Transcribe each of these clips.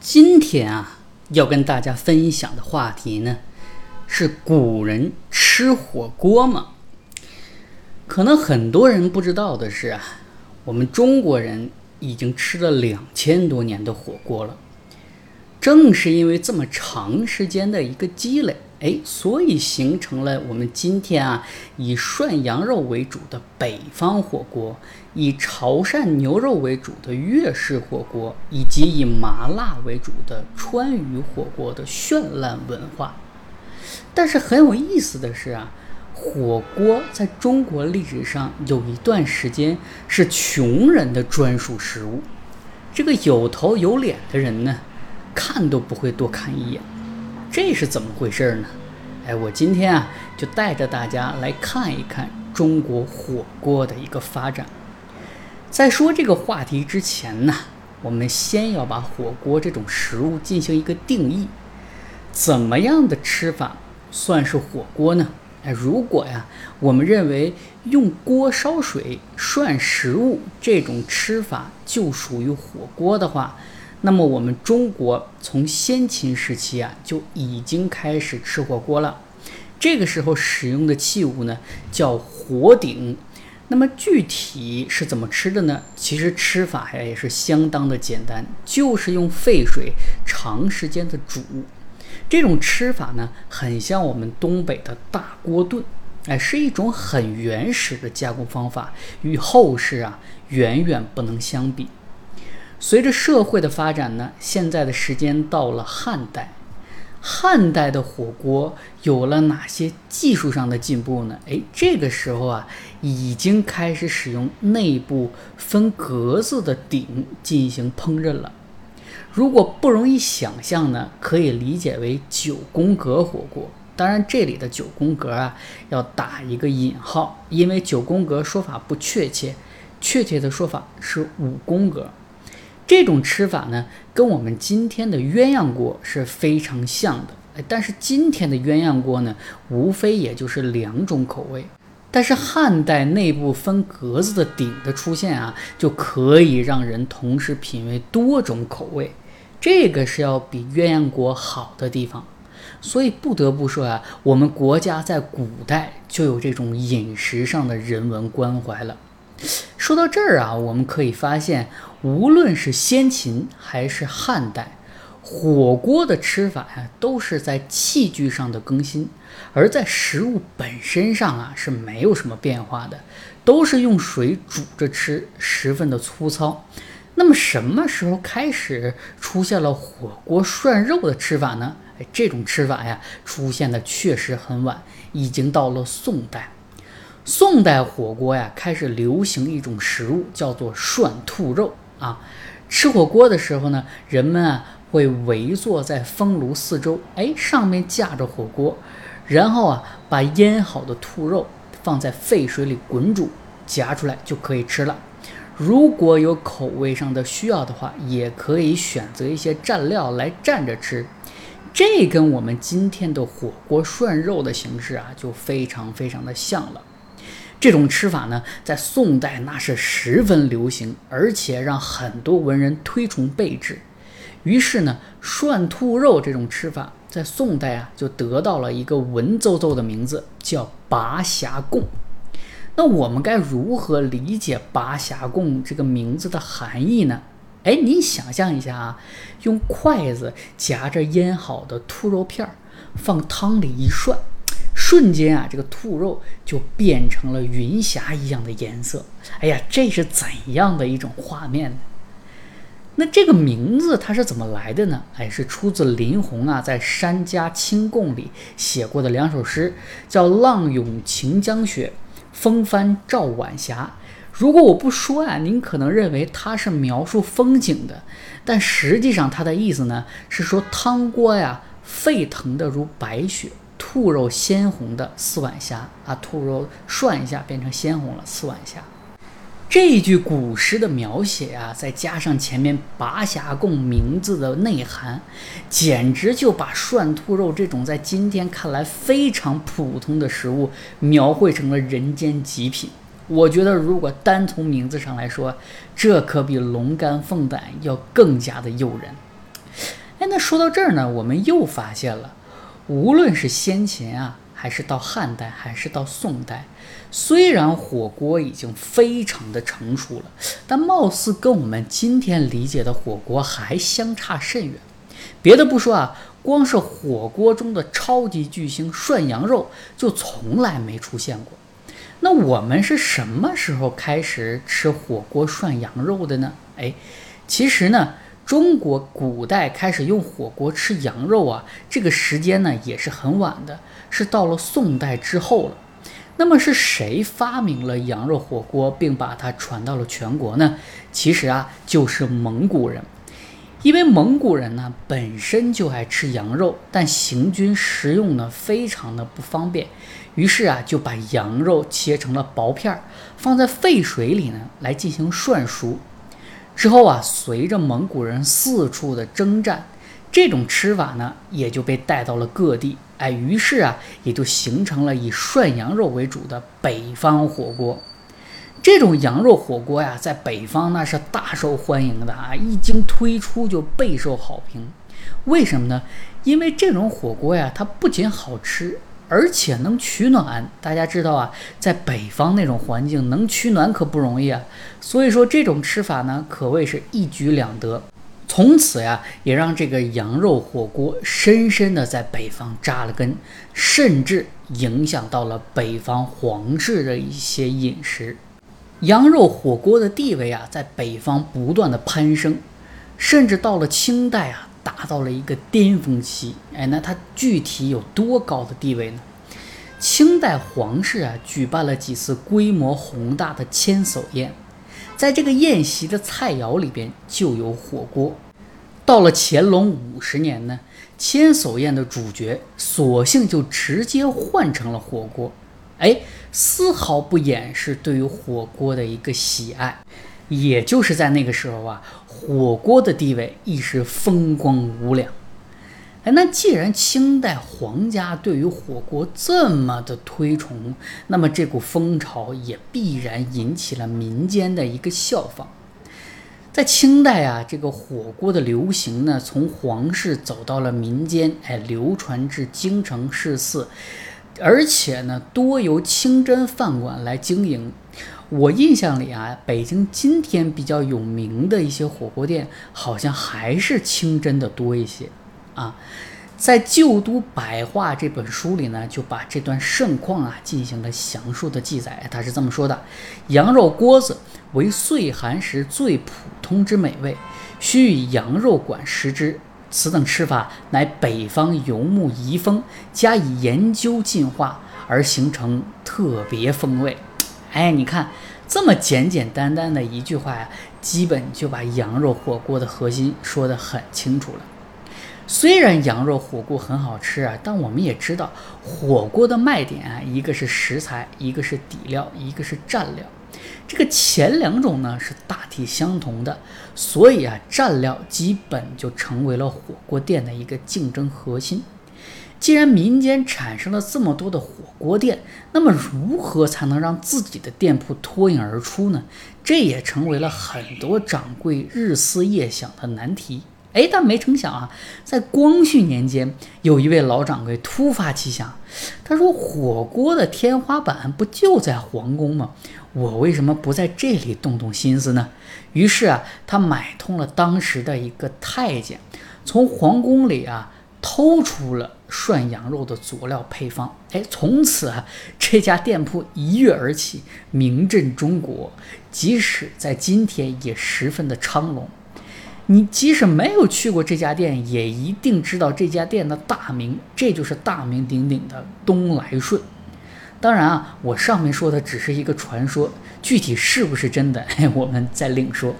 今天啊，要跟大家分享的话题呢，是古人吃火锅吗？可能很多人不知道的是啊，我们中国人已经吃了两千多年的火锅了。正是因为这么长时间的一个积累。哎，所以形成了我们今天啊以涮羊肉为主的北方火锅，以潮汕牛肉为主的粤式火锅，以及以麻辣为主的川渝火锅的绚烂文化。但是很有意思的是啊，火锅在中国历史上有一段时间是穷人的专属食物，这个有头有脸的人呢，看都不会多看一眼。这是怎么回事呢？哎，我今天啊就带着大家来看一看中国火锅的一个发展。在说这个话题之前呢，我们先要把火锅这种食物进行一个定义。怎么样的吃法算是火锅呢？哎，如果呀，我们认为用锅烧水涮食物这种吃法就属于火锅的话。那么我们中国从先秦时期啊就已经开始吃火锅了，这个时候使用的器物呢叫火鼎。那么具体是怎么吃的呢？其实吃法呀也是相当的简单，就是用沸水长时间的煮。这种吃法呢很像我们东北的大锅炖，哎，是一种很原始的加工方法，与后世啊远远不能相比。随着社会的发展呢，现在的时间到了汉代。汉代的火锅有了哪些技术上的进步呢？哎，这个时候啊，已经开始使用内部分格子的鼎进行烹饪了。如果不容易想象呢，可以理解为九宫格火锅。当然，这里的九宫格啊，要打一个引号，因为九宫格说法不确切，确切的说法是五宫格。这种吃法呢，跟我们今天的鸳鸯锅是非常像的。哎，但是今天的鸳鸯锅呢，无非也就是两种口味。但是汉代内部分格子的鼎的出现啊，就可以让人同时品味多种口味。这个是要比鸳鸯锅好的地方。所以不得不说啊，我们国家在古代就有这种饮食上的人文关怀了。说到这儿啊，我们可以发现，无论是先秦还是汉代，火锅的吃法呀，都是在器具上的更新，而在食物本身上啊是没有什么变化的，都是用水煮着吃，十分的粗糙。那么什么时候开始出现了火锅涮肉的吃法呢？哎，这种吃法呀，出现的确实很晚，已经到了宋代。宋代火锅呀，开始流行一种食物，叫做涮兔肉啊。吃火锅的时候呢，人们啊会围坐在风炉四周，哎，上面架着火锅，然后啊把腌好的兔肉放在沸水里滚煮，夹出来就可以吃了。如果有口味上的需要的话，也可以选择一些蘸料来蘸着吃。这跟我们今天的火锅涮肉的形式啊，就非常非常的像了。这种吃法呢，在宋代那是十分流行，而且让很多文人推崇备至。于是呢，涮兔肉这种吃法在宋代啊，就得到了一个文绉绉的名字，叫拔匣贡。那我们该如何理解拔匣贡这个名字的含义呢？哎，你想象一下啊，用筷子夹着腌好的兔肉片儿，放汤里一涮。瞬间啊，这个兔肉就变成了云霞一样的颜色。哎呀，这是怎样的一种画面呢？那这个名字它是怎么来的呢？哎，是出自林洪啊在《山家清供》里写过的两首诗，叫《浪涌晴江雪》，《风帆照晚霞》。如果我不说啊，您可能认为它是描述风景的，但实际上它的意思呢是说汤锅呀沸腾的如白雪。兔肉鲜红的四碗虾啊，兔肉涮一下变成鲜红了四碗虾。这一句古诗的描写啊，再加上前面拔匣供名字的内涵，简直就把涮兔肉这种在今天看来非常普通的食物描绘成了人间极品。我觉得，如果单从名字上来说，这可比龙肝凤胆要更加的诱人。哎，那说到这儿呢，我们又发现了，无论是先秦啊，还是到汉代，还是到宋代，虽然火锅已经非常的成熟了，但貌似跟我们今天理解的火锅还相差甚远。别的不说啊，光是火锅中的超级巨星涮羊肉就从来没出现过。那我们是什么时候开始吃火锅涮羊肉的呢？哎，其实呢。中国古代开始用火锅吃羊肉啊，这个时间呢也是很晚的，是到了宋代之后了。那么是谁发明了羊肉火锅，并把它传到了全国呢？其实啊，就是蒙古人。因为蒙古人呢本身就爱吃羊肉，但行军食用呢非常的不方便，于是啊就把羊肉切成了薄片儿，放在沸水里呢来进行涮熟。之后啊，随着蒙古人四处的征战，这种吃法呢也就被带到了各地。哎，于是啊，也就形成了以涮羊肉为主的北方火锅。这种羊肉火锅呀，在北方那是大受欢迎的啊，一经推出就备受好评。为什么呢？因为这种火锅呀，它不仅好吃。而且能取暖，大家知道啊，在北方那种环境能取暖可不容易啊。所以说这种吃法呢，可谓是一举两得。从此呀，也让这个羊肉火锅深深的在北方扎了根，甚至影响到了北方皇室的一些饮食。羊肉火锅的地位啊，在北方不断的攀升，甚至到了清代啊。达到了一个巅峰期，哎，那它具体有多高的地位呢？清代皇室啊，举办了几次规模宏大的千叟宴，在这个宴席的菜肴里边就有火锅。到了乾隆五十年呢，千叟宴的主角索性就直接换成了火锅，哎，丝毫不掩饰对于火锅的一个喜爱。也就是在那个时候啊，火锅的地位一时风光无两。哎，那既然清代皇家对于火锅这么的推崇，那么这股风潮也必然引起了民间的一个效仿。在清代啊，这个火锅的流行呢，从皇室走到了民间，哎，流传至京城市肆，而且呢，多由清真饭馆来经营。我印象里啊，北京今天比较有名的一些火锅店，好像还是清真的多一些啊。在《旧都百话》这本书里呢，就把这段盛况啊进行了详述的记载。他是这么说的：羊肉锅子为岁寒时最普通之美味，须以羊肉馆食之。此等吃法乃北方游牧遗风，加以研究进化而形成特别风味。哎，你看，这么简简单单的一句话呀，基本就把羊肉火锅的核心说得很清楚了。虽然羊肉火锅很好吃啊，但我们也知道，火锅的卖点啊，一个是食材，一个是底料，一个是蘸料。这个前两种呢是大体相同的，所以啊，蘸料基本就成为了火锅店的一个竞争核心。既然民间产生了这么多的火锅店，那么如何才能让自己的店铺脱颖而出呢？这也成为了很多掌柜日思夜想的难题。哎，但没成想啊，在光绪年间，有一位老掌柜突发奇想，他说：“火锅的天花板不就在皇宫吗？我为什么不在这里动动心思呢？”于是啊，他买通了当时的一个太监，从皇宫里啊。偷出了涮羊肉的佐料配方，哎，从此啊，这家店铺一跃而起，名震中国。即使在今天，也十分的昌隆。你即使没有去过这家店，也一定知道这家店的大名，这就是大名鼎鼎的东来顺。当然啊，我上面说的只是一个传说，具体是不是真的，我们再另说。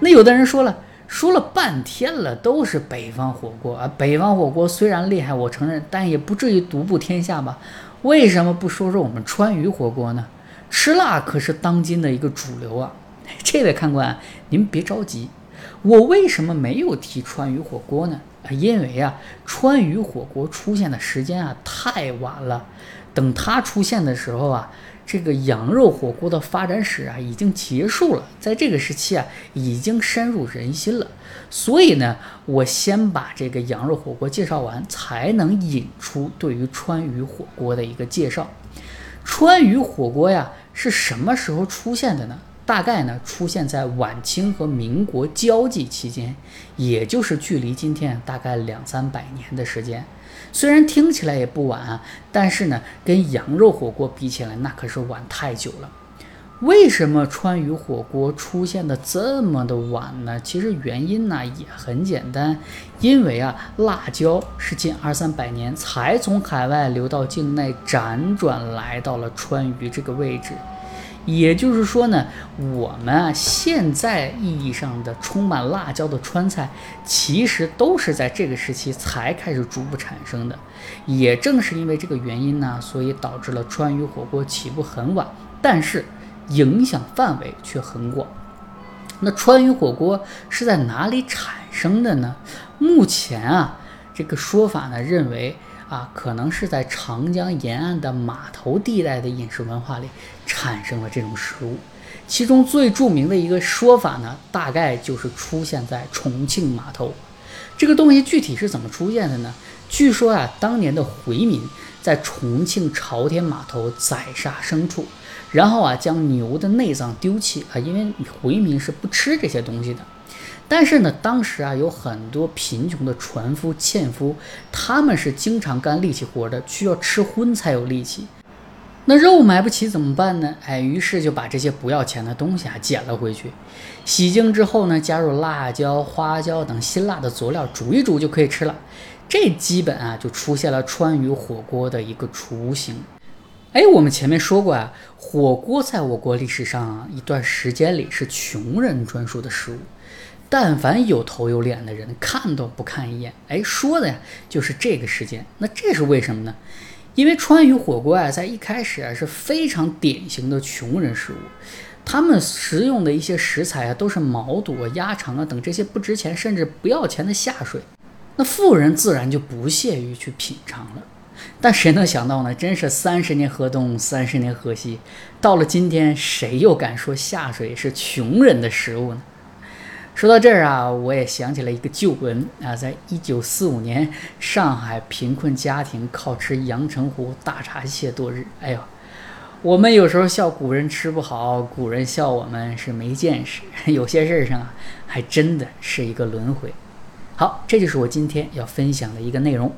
那有的人说了。说了半天了，都是北方火锅啊！北方火锅虽然厉害，我承认，但也不至于独步天下吧？为什么不说说我们川渝火锅呢？吃辣可是当今的一个主流啊！这位看官，您别着急，我为什么没有提川渝火锅呢？啊，因为啊，川渝火锅出现的时间啊太晚了，等它出现的时候啊，这个羊肉火锅的发展史啊已经结束了，在这个时期啊已经深入人心了。所以呢，我先把这个羊肉火锅介绍完，才能引出对于川渝火锅的一个介绍。川渝火锅呀是什么时候出现的呢？大概呢出现在晚清和民国交际期间，也就是距离今天大概两三百年的时间。虽然听起来也不晚啊，但是呢，跟羊肉火锅比起来，那可是晚太久了。为什么川渝火锅出现的这么的晚呢？其实原因呢也很简单，因为啊，辣椒是近二三百年才从海外流到境内，辗转来到了川渝这个位置。也就是说呢，我们啊现在意义上的充满辣椒的川菜，其实都是在这个时期才开始逐步产生的。也正是因为这个原因呢，所以导致了川渝火锅起步很晚，但是影响范围却很广。那川渝火锅是在哪里产生的呢？目前啊，这个说法呢认为。啊，可能是在长江沿岸的码头地带的饮食文化里产生了这种食物，其中最著名的一个说法呢，大概就是出现在重庆码头。这个东西具体是怎么出现的呢？据说啊，当年的回民在重庆朝天码头宰杀牲畜，然后啊将牛的内脏丢弃啊，因为回民是不吃这些东西的。但是呢，当时啊有很多贫穷的船夫、纤夫，他们是经常干力气活的，需要吃荤才有力气。那肉买不起怎么办呢？哎，于是就把这些不要钱的东西啊捡了回去，洗净之后呢，加入辣椒、花椒等辛辣的佐料，煮一煮就可以吃了。这基本啊就出现了川渝火锅的一个雏形。哎，我们前面说过啊，火锅在我国历史上啊一段时间里是穷人专属的食物。但凡有头有脸的人，看都不看一眼。哎，说的呀就是这个时间。那这是为什么呢？因为川渝火锅啊，在一开始啊是非常典型的穷人食物，他们食用的一些食材啊都是毛肚啊、鸭肠啊等这些不值钱甚至不要钱的下水。那富人自然就不屑于去品尝了。但谁能想到呢？真是三十年河东，三十年河西，到了今天，谁又敢说下水是穷人的食物呢？说到这儿啊，我也想起了一个旧闻啊，在一九四五年，上海贫困家庭靠吃阳澄湖大闸蟹度日。哎呦，我们有时候笑古人吃不好，古人笑我们是没见识。有些事儿上啊，还真的是一个轮回。好，这就是我今天要分享的一个内容。